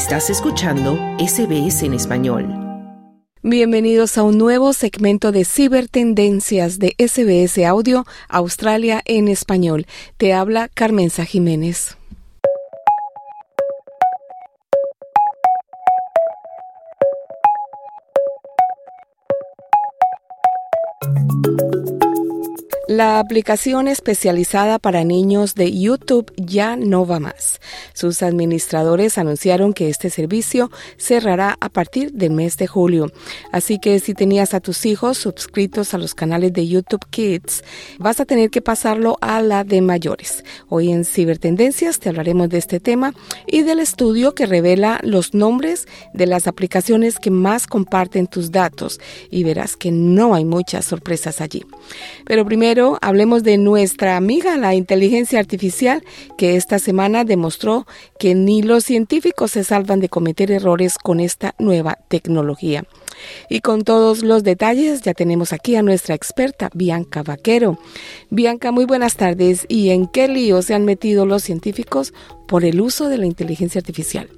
Estás escuchando SBS en español. Bienvenidos a un nuevo segmento de Cibertendencias de SBS Audio Australia en español. Te habla Carmenza Jiménez. La aplicación especializada para niños de YouTube ya no va más. Sus administradores anunciaron que este servicio cerrará a partir del mes de julio. Así que si tenías a tus hijos suscritos a los canales de YouTube Kids, vas a tener que pasarlo a la de mayores. Hoy en Cibertendencias te hablaremos de este tema y del estudio que revela los nombres de las aplicaciones que más comparten tus datos y verás que no hay muchas sorpresas allí. Pero primero hablemos de nuestra amiga, la inteligencia artificial, que esta semana demostró que ni los científicos se salvan de cometer errores con esta nueva tecnología. Y con todos los detalles ya tenemos aquí a nuestra experta, Bianca Vaquero. Bianca, muy buenas tardes. ¿Y en qué lío se han metido los científicos por el uso de la inteligencia artificial?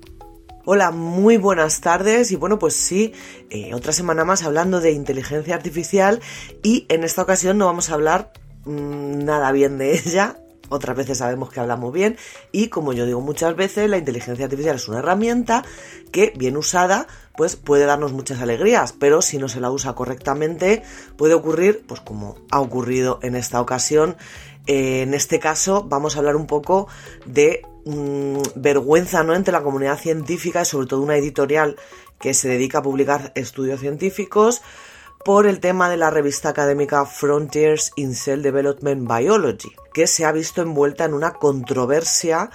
Hola, muy buenas tardes y bueno, pues sí, eh, otra semana más hablando de inteligencia artificial y en esta ocasión no vamos a hablar nada bien de ella, otras veces sabemos que hablamos bien y como yo digo muchas veces, la inteligencia artificial es una herramienta que bien usada pues puede darnos muchas alegrías, pero si no se la usa correctamente puede ocurrir pues como ha ocurrido en esta ocasión. Eh, en este caso vamos a hablar un poco de Mm, vergüenza ¿no? entre la comunidad científica y sobre todo una editorial que se dedica a publicar estudios científicos por el tema de la revista académica Frontiers in Cell Development Biology, que se ha visto envuelta en una controversia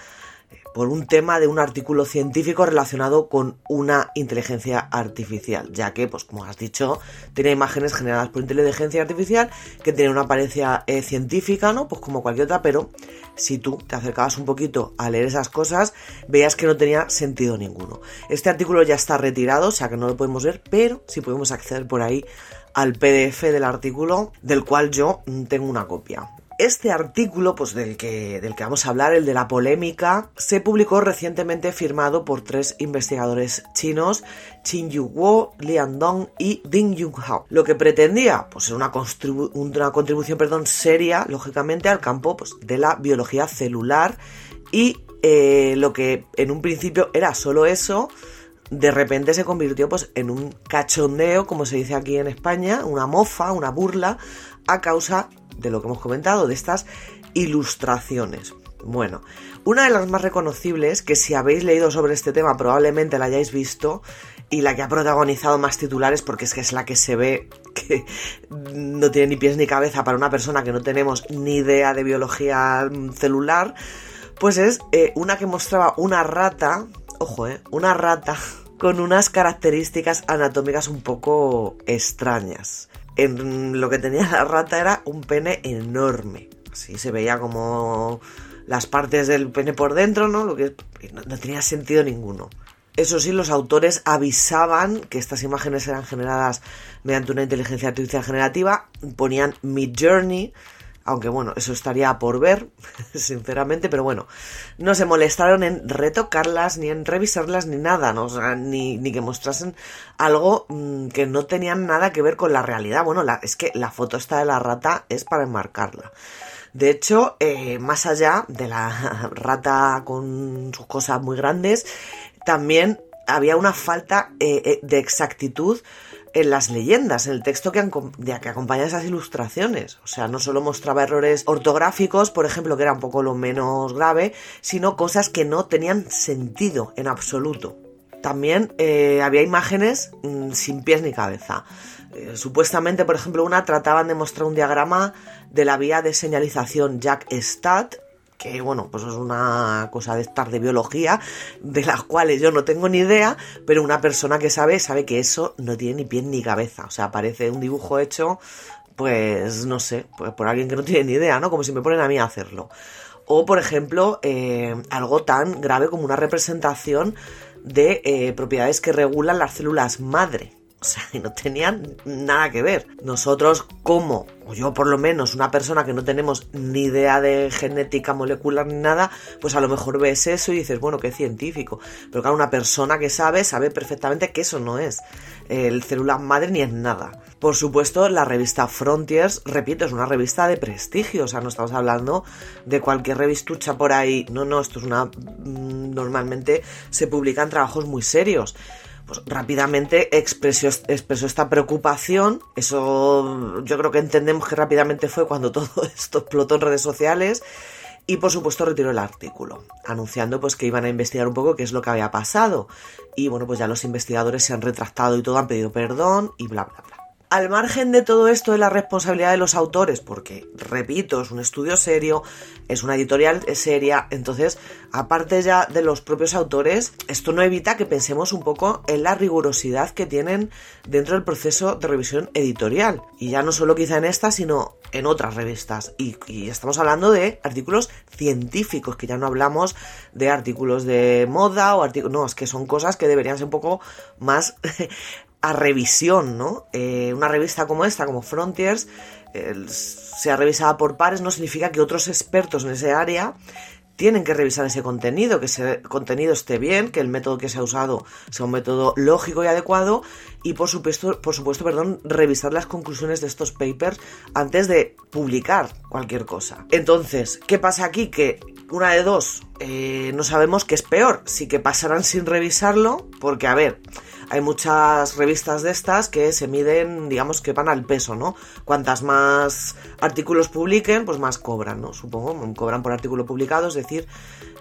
por un tema de un artículo científico relacionado con una inteligencia artificial, ya que, pues como has dicho, tiene imágenes generadas por inteligencia artificial que tienen una apariencia eh, científica, ¿no? Pues como cualquier otra, pero si tú te acercabas un poquito a leer esas cosas, veías que no tenía sentido ninguno. Este artículo ya está retirado, o sea que no lo podemos ver, pero sí podemos acceder por ahí al PDF del artículo, del cual yo mm, tengo una copia. Este artículo, pues del que, del que vamos a hablar, el de la polémica, se publicó recientemente firmado por tres investigadores chinos, Qin Yu Guo, Lian Dong y Ding Junhao. Lo que pretendía, pues una, una contribución perdón, seria, lógicamente, al campo pues, de la biología celular y eh, lo que en un principio era solo eso, de repente se convirtió pues en un cachondeo, como se dice aquí en España, una mofa, una burla, a causa de lo que hemos comentado, de estas ilustraciones. Bueno, una de las más reconocibles, que si habéis leído sobre este tema probablemente la hayáis visto, y la que ha protagonizado más titulares porque es que es la que se ve que no tiene ni pies ni cabeza para una persona que no tenemos ni idea de biología celular, pues es eh, una que mostraba una rata, ojo, eh, una rata con unas características anatómicas un poco extrañas en lo que tenía la rata era un pene enorme. Así se veía como las partes del pene por dentro, ¿no? Lo que no, tenía sentido ninguno. Eso sí, los autores avisaban que estas imágenes eran generadas mediante una inteligencia artificial generativa, ponían Mid Journey, aunque bueno, eso estaría por ver, sinceramente, pero bueno, no se molestaron en retocarlas, ni en revisarlas, ni nada, ni que mostrasen algo mm, que no tenían nada que ver con la realidad. Bueno, la, es que la foto esta de la rata es para enmarcarla. De hecho, eh, más allá de la rata con sus cosas muy grandes, también había una falta eh, eh, de exactitud en las leyendas, en el texto que, que acompaña esas ilustraciones. O sea, no solo mostraba errores ortográficos, por ejemplo, que era un poco lo menos grave, sino cosas que no tenían sentido en absoluto. También eh, había imágenes mm, sin pies ni cabeza. Eh, supuestamente, por ejemplo, una trataban de mostrar un diagrama de la vía de señalización Jack Stat que bueno, pues es una cosa de estar de biología, de las cuales yo no tengo ni idea, pero una persona que sabe, sabe que eso no tiene ni pie ni cabeza. O sea, parece un dibujo hecho, pues no sé, pues por alguien que no tiene ni idea, ¿no? Como si me ponen a mí a hacerlo. O, por ejemplo, eh, algo tan grave como una representación de eh, propiedades que regulan las células madre. O sea, y no tenían nada que ver. Nosotros, como, o yo por lo menos, una persona que no tenemos ni idea de genética molecular ni nada, pues a lo mejor ves eso y dices, bueno, qué científico. Pero claro, una persona que sabe, sabe perfectamente que eso no es el célula madre ni es nada. Por supuesto, la revista Frontiers, repito, es una revista de prestigio, o sea, no estamos hablando de cualquier revistucha por ahí. No, no, esto es una... Mm, normalmente se publican trabajos muy serios pues rápidamente expresó, expresó esta preocupación. Eso yo creo que entendemos que rápidamente fue cuando todo esto explotó en redes sociales. Y por supuesto retiró el artículo, anunciando pues que iban a investigar un poco qué es lo que había pasado. Y bueno, pues ya los investigadores se han retractado y todo, han pedido perdón y bla bla bla. Al margen de todo esto de la responsabilidad de los autores, porque, repito, es un estudio serio, es una editorial seria, entonces, aparte ya de los propios autores, esto no evita que pensemos un poco en la rigurosidad que tienen dentro del proceso de revisión editorial. Y ya no solo quizá en esta, sino en otras revistas. Y, estamos hablando de artículos científicos, que ya no hablamos de artículos de moda o artículos... No, es que son cosas que deberían ser un poco más a revisión, ¿no? Eh, una revista como esta, como Frontiers, sea revisada por pares, no significa que otros expertos en ese área tienen que revisar ese contenido, que ese contenido esté bien, que el método que se ha usado sea un método lógico y adecuado y por supuesto, por supuesto, perdón, revisar las conclusiones de estos papers antes de publicar cualquier cosa. Entonces, ¿qué pasa aquí? Que una de dos, eh, no sabemos qué es peor, si que pasarán sin revisarlo, porque a ver, hay muchas revistas de estas que se miden, digamos que van al peso, ¿no? Cuantas más artículos publiquen, pues más cobran, ¿no? Supongo, cobran por artículo publicado, es decir,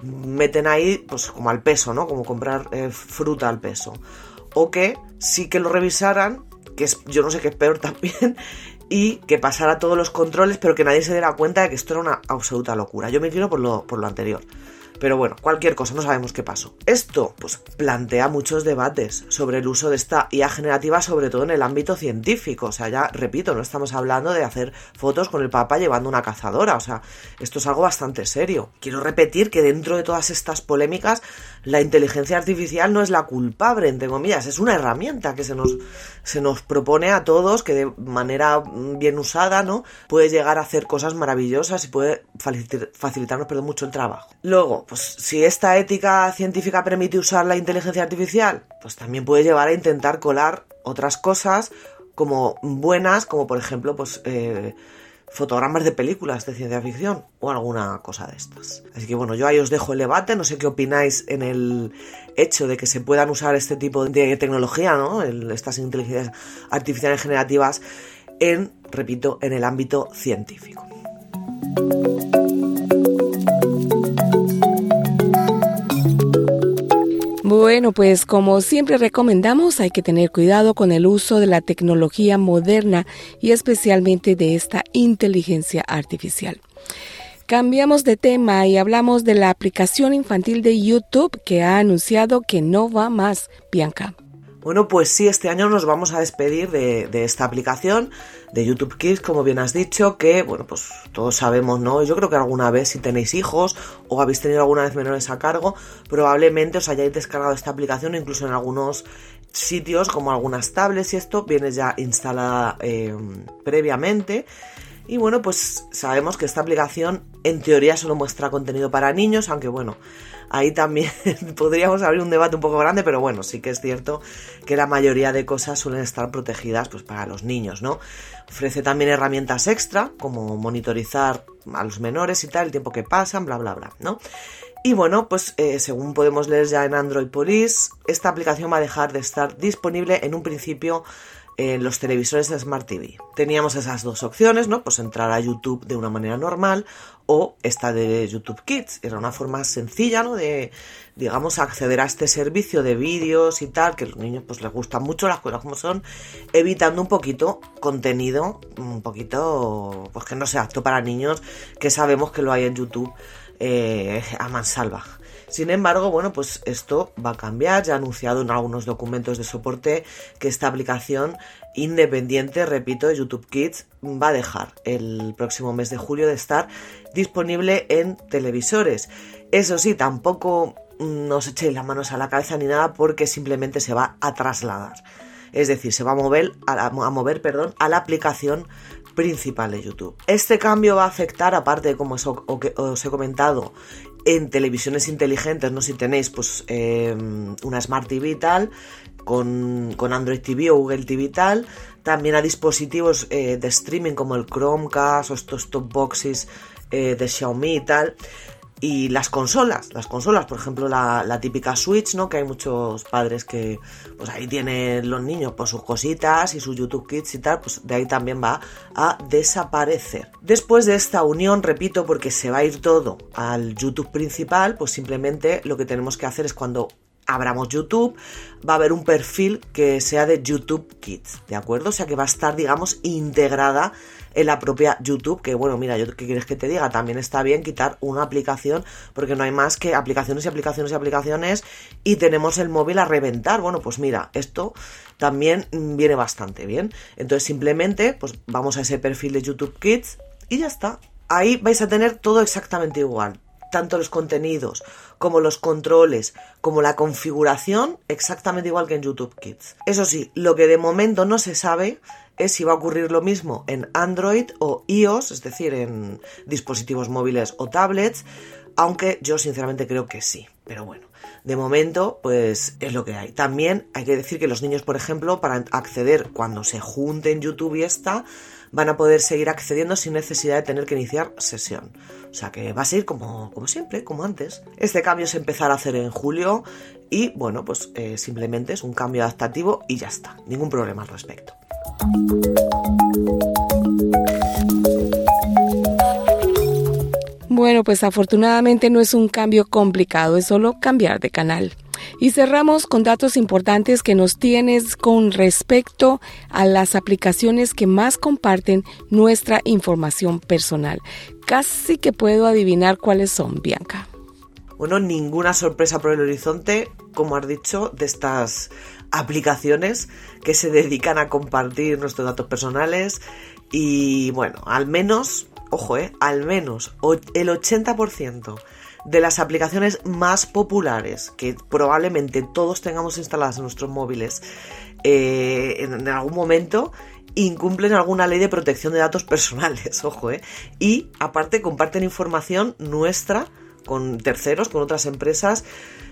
meten ahí, pues como al peso, ¿no? Como comprar eh, fruta al peso. O que sí que lo revisaran, que es, yo no sé qué es peor también, y que pasara todos los controles, pero que nadie se diera cuenta de que esto era una absoluta locura. Yo me quiero por lo, por lo anterior. Pero bueno, cualquier cosa, no sabemos qué pasó. Esto, pues, plantea muchos debates sobre el uso de esta IA generativa, sobre todo en el ámbito científico. O sea, ya repito, no estamos hablando de hacer fotos con el Papa llevando una cazadora. O sea, esto es algo bastante serio. Quiero repetir que dentro de todas estas polémicas, la inteligencia artificial no es la culpable, entre comillas, es una herramienta que se nos, se nos propone a todos, que de manera bien usada, ¿no? Puede llegar a hacer cosas maravillosas y puede facilitarnos, perdón, mucho el trabajo. Luego, pues si esta ética científica permite usar la inteligencia artificial, pues también puede llevar a intentar colar otras cosas como buenas, como por ejemplo, pues eh, fotogramas de películas de ciencia ficción o alguna cosa de estas. Así que bueno, yo ahí os dejo el debate, no sé qué opináis en el hecho de que se puedan usar este tipo de tecnología, ¿no? estas inteligencias artificiales generativas en, repito, en el ámbito científico. Bueno, pues como siempre recomendamos, hay que tener cuidado con el uso de la tecnología moderna y especialmente de esta inteligencia artificial. Cambiamos de tema y hablamos de la aplicación infantil de YouTube que ha anunciado que no va más, Bianca. Bueno, pues sí, este año nos vamos a despedir de, esta aplicación de YouTube Kids, como bien has dicho, que, bueno, pues todos sabemos, ¿no? Yo creo que alguna vez si tenéis hijos o habéis tenido alguna vez menores a cargo, probablemente os hayáis descargado esta aplicación, incluso en algunos sitios como algunas tablets y esto viene ya instalada em, previamente. Y bueno, pues sabemos que esta aplicación en teoría solo muestra contenido para niños, aunque bueno, ahí también podríamos abrir un debate un poco grande, pero bueno, sí que es cierto que la mayoría de cosas suelen estar protegidas pues para los niños, ¿no? Ofrece también herramientas extra, como monitorizar a los menores y tal, el tiempo que pasan, bla, bla, bla, ¿no? Y bueno, pues eh, según podemos leer ya en Android Police, esta aplicación va a dejar de estar disponible en un principio en los televisores de Smart TV. Teníamos esas dos opciones, ¿no? Pues entrar a YouTube de una manera normal o esta de YouTube Kids. Era una forma sencilla, ¿no? De, digamos, acceder a este servicio de vídeos y tal, que a los niños pues les gustan mucho las cosas como son, evitando un poquito contenido, un poquito, pues que no sea apto para niños, que sabemos que lo hay en YouTube eh, a mansalva. Sin embargo, bueno, pues esto va a cambiar. Ya ha anunciado en algunos documentos de soporte que esta aplicación independiente, repito, de YouTube Kids va a dejar el próximo mes de julio de estar disponible en televisores. Eso sí, tampoco nos echéis las manos a la cabeza ni nada porque simplemente se va a trasladar. Es decir, se va a mover, a, mover perdón, a la aplicación principal de YouTube. Este cambio va a afectar, aparte de como os he comentado, en televisiones inteligentes, no si tenéis pues em, una Smart TV y tal, con, Android TV o Google TV y tal, también a dispositivos eh, de streaming como el Chromecast o estos top boxes eh, de Xiaomi y tal. Y las consolas, las consolas, por ejemplo, la, típica Switch, ¿no? Que hay muchos padres que, pues ahí tienen los niños pues sus cositas y sus YouTube Kids y tal, pues de ahí también va a desaparecer. Después de esta unión, repito, porque se va a ir todo al YouTube principal, pues simplemente lo que tenemos que hacer es cuando abramos YouTube, va a haber un perfil que sea de YouTube Kids, ¿de acuerdo? O sea que va a estar, digamos, integrada en la propia YouTube, que bueno, mira, yo qué quieres que te diga, también está bien quitar una aplicación, porque no hay más que aplicaciones y aplicaciones y aplicaciones y tenemos el móvil a reventar. Bueno, pues mira, esto también viene bastante bien. Entonces simplemente, pues vamos a ese perfil de YouTube Kids y ya está. Ahí vais a tener todo exactamente igual tanto los contenidos como los controles, como la configuración, exactamente igual que en YouTube Kids. Eso sí, lo que de momento no se sabe es si va a ocurrir lo mismo en Android o iOS, es decir, en dispositivos móviles o tablets, aunque yo sinceramente creo que sí, pero bueno. De momento, pues es lo que hay. También hay que decir que los niños, por ejemplo, para acceder cuando se junten YouTube y esta, van a poder seguir accediendo sin necesidad de tener que iniciar sesión. O sea que va a ser como, como siempre, como antes. Este cambio se empezará a hacer en julio y bueno, pues eh, simplemente es un cambio adaptativo y ya está. Ningún problema al respecto. Bueno, pues afortunadamente no es un cambio complicado, es solo cambiar de canal. Y cerramos con datos importantes que nos tienes con respecto a las aplicaciones que más comparten nuestra información personal. Casi que puedo adivinar cuáles son, Bianca. Bueno, ninguna sorpresa por el horizonte, como has dicho, de estas aplicaciones que se dedican a compartir nuestros datos personales y bueno, al menos, ojo, eh, al menos el 80% de las aplicaciones más populares que probablemente todos tengamos instaladas en nuestros móviles eh, en, algún momento incumplen alguna ley de protección de datos personales, ojo, ¿eh? Y aparte comparten información nuestra con terceros, con otras empresas,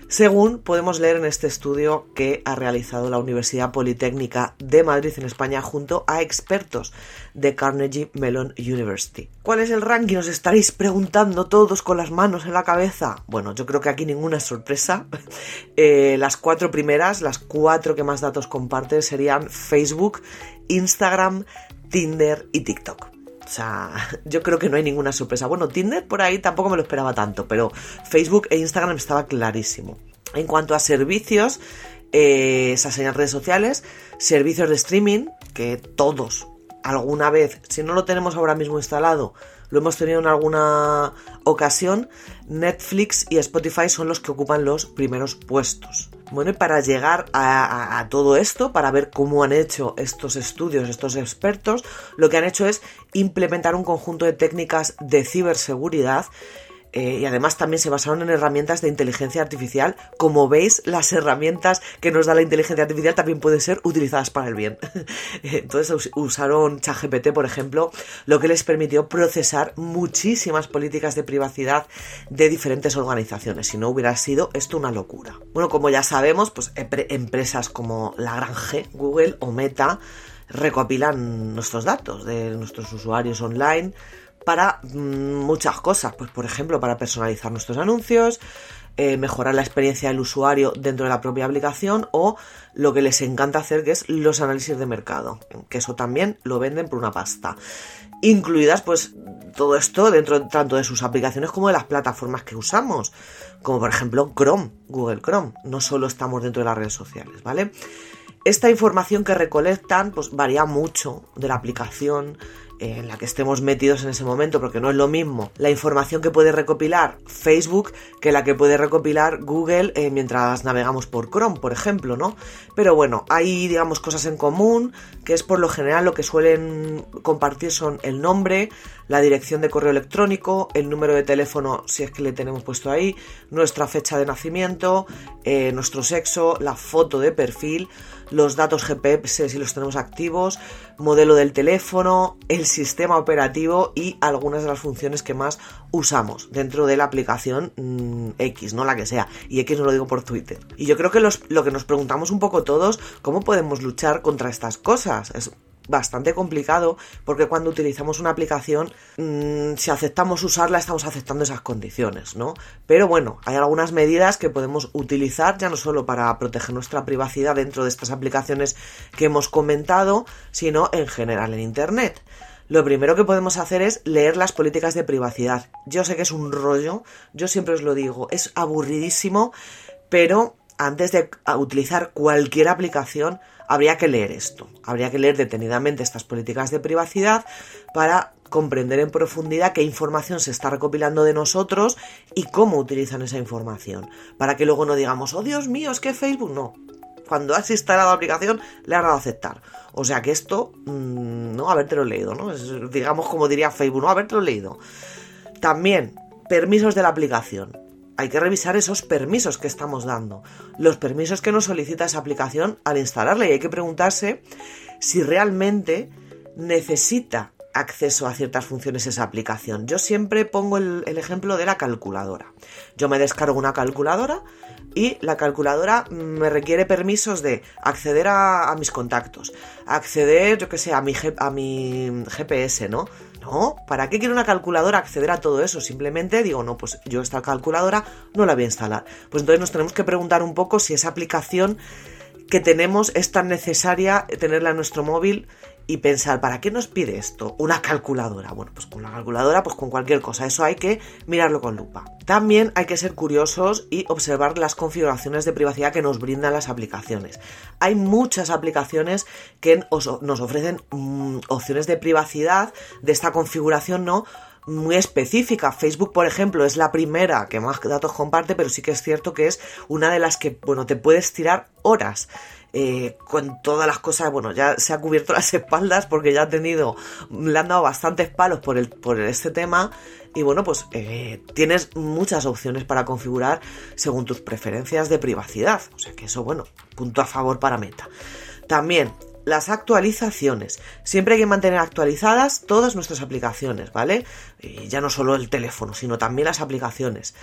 según podemos leer en este estudio que ha realizado la Universidad Politécnica de Madrid en España junto a expertos de Carnegie Mellon University. ¿Cuál es el ranking? Os estaréis preguntando todos con las manos en la cabeza. Bueno, yo creo que aquí ninguna sorpresa. Eh, las cuatro primeras, las cuatro que más datos comparten serían Facebook, Instagram, Tinder y TikTok. O sea, yo creo que no hay ninguna sorpresa. Bueno, Tinder por ahí tampoco me lo esperaba tanto, pero Facebook e Instagram estaba clarísimo. En cuanto a servicios, eh, esas redes sociales, servicios de streaming, que todos alguna vez, si no lo tenemos ahora mismo instalado, lo hemos tenido en alguna ocasión, Netflix y Spotify son los que ocupan los primeros puestos. Bueno, y para llegar a, todo esto, para ver cómo han hecho estos estudios, estos expertos, lo que han hecho es implementar un conjunto de técnicas de ciberseguridad eh, y además también se basaron en herramientas de inteligencia artificial. Como veis, las herramientas que nos da la inteligencia artificial también pueden ser utilizadas para el bien. Entonces usaron ChatGPT, por ejemplo, lo que les permitió procesar muchísimas políticas de privacidad de diferentes organizaciones. Si no hubiera sido esto una locura. Bueno, como ya sabemos, pues empresas como la Gran Google o Meta recopilan nuestros datos de nuestros usuarios online para mm, muchas cosas, pues por ejemplo para personalizar nuestros anuncios, eh, mejorar la experiencia del usuario dentro de la propia aplicación o lo que les encanta hacer que es los análisis de mercado, que eso también lo venden por una pasta. Incluidas pues todo esto dentro tanto de sus aplicaciones como de las plataformas que usamos, como por ejemplo Chrome, Google Chrome, no solo estamos dentro de las redes sociales, ¿vale? Esta información que recolectan pues varía mucho de la aplicación en la que estemos metidos en ese momento, porque no es lo mismo la información que puede recopilar Facebook que la que puede recopilar Google eh, mientras navegamos por Chrome, por ejemplo, ¿no? Pero bueno, hay, digamos, cosas en común, que es por lo general lo que suelen compartir son el nombre, la dirección de correo electrónico, el número de teléfono, si es que le tenemos puesto ahí, nuestra fecha de nacimiento, eh, nuestro sexo, la foto de perfil, los datos GPS si los tenemos activos, modelo del teléfono, el sistema operativo y algunas de las funciones que más usamos dentro de la aplicación mm, X, no la que sea. Y X no lo digo por Twitter. Y yo creo que lo que nos preguntamos un poco todos, ¿cómo podemos luchar contra estas cosas? Es bastante complicado porque cuando utilizamos una aplicación, mm, si aceptamos usarla, estamos aceptando esas condiciones, ¿no? Pero bueno, hay algunas medidas que podemos utilizar ya no solo para proteger nuestra privacidad dentro de estas aplicaciones que hemos comentado, sino en general en Internet. Lo primero que podemos hacer es leer las políticas de privacidad. Yo sé que es un rollo, yo siempre os lo digo, es aburridísimo, pero antes de utilizar cualquier aplicación, habría que leer esto, habría que leer detenidamente estas políticas de privacidad para comprender en profundidad qué información se está recopilando de nosotros y cómo utilizan esa información, para que luego no digamos, oh Dios mío, es que Facebook no. Cuando has instalado la aplicación le has dado a aceptar. O sea que esto, mmm, no, habértelo leído, ¿no? digamos como diría Facebook, no, habértelo leído. También, permisos de la aplicación hay que revisar esos permisos que estamos dando, los permisos que nos solicita esa aplicación al instalarla y hay que preguntarse si realmente necesita acceso a ciertas funciones esa aplicación. Yo siempre pongo el, ejemplo de la calculadora. Yo me descargo una calculadora y la calculadora me requiere permisos de acceder a, mis contactos, acceder, yo que sé, a mi, a mi GPS, ¿no? No, ¿para qué quiero una calculadora acceder a todo eso? Simplemente digo, no, pues yo esta calculadora no la voy a instalar. Pues entonces nos tenemos que preguntar un poco si esa aplicación que tenemos es tan necesaria tenerla en nuestro móvil y pensar, ¿para qué nos pide esto? Una calculadora. Bueno, pues con la calculadora, pues con cualquier cosa. Eso hay que mirarlo con lupa. También hay que ser curiosos y observar las configuraciones de privacidad que nos brindan las aplicaciones. Hay muchas aplicaciones que nos ofrecen mm, opciones de privacidad de esta configuración, ¿no? muy específica. Facebook, por ejemplo, es la primera que más datos comparte, pero sí que es cierto que es una de las que, bueno, te puedes tirar horas. Eh, con todas las cosas, bueno, ya se ha cubierto las espaldas porque ya ha tenido, le han dado bastantes palos por, el, por este tema y bueno, pues eh, tienes muchas opciones para configurar según tus preferencias de privacidad, o sea que eso, bueno, punto a favor para Meta. También las actualizaciones. Siempre hay que mantener actualizadas todas nuestras aplicaciones, ¿vale? Y ya no solo el teléfono, sino también las aplicaciones.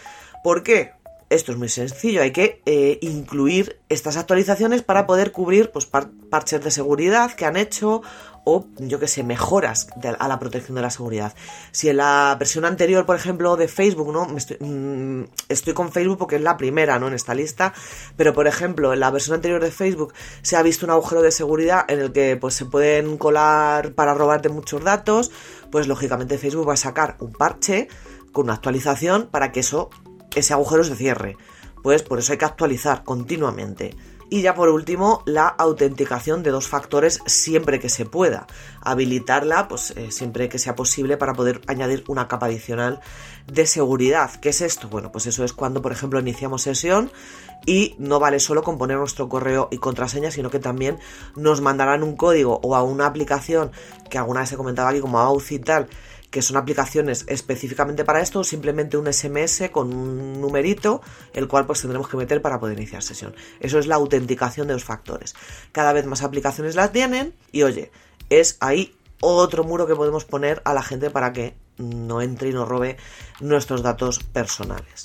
¿Por qué? Esto es muy sencillo, hay que eh, incluir estas actualizaciones para poder cubrir pues, parches de seguridad que han hecho o, yo que sé, mejoras a la protección de la seguridad. Si en la versión anterior, por ejemplo, de Facebook, ¿no? Mm, estoy, con Facebook porque es la primera, ¿no? En esta lista, pero, por ejemplo, en la versión anterior de Facebook se ha visto un agujero de seguridad en el que, pues, se pueden colar para robarte muchos datos, pues, lógicamente Facebook va a sacar un parche con una actualización para que eso ese agujero se cierre. Pues por eso hay que actualizar continuamente. Y ya por último, la autenticación de dos factores siempre que se pueda. Habilitarla, pues eh, siempre que sea posible para poder añadir una capa adicional de seguridad. ¿Qué es esto? Bueno, pues eso es cuando, por ejemplo, iniciamos sesión y no vale solo con poner nuestro correo y contraseña, sino que también nos mandarán un código o a una aplicación que alguna vez he comentado aquí como Auth y tal, que son aplicaciones específicamente para esto, o simplemente un SMS con un numerito, el cual pues tendremos que meter para poder iniciar sesión. Eso es la autenticación de los factores. Cada vez más aplicaciones las tienen y oye, es ahí otro muro que podemos poner a la gente para que no entre y no robe nuestros datos personales.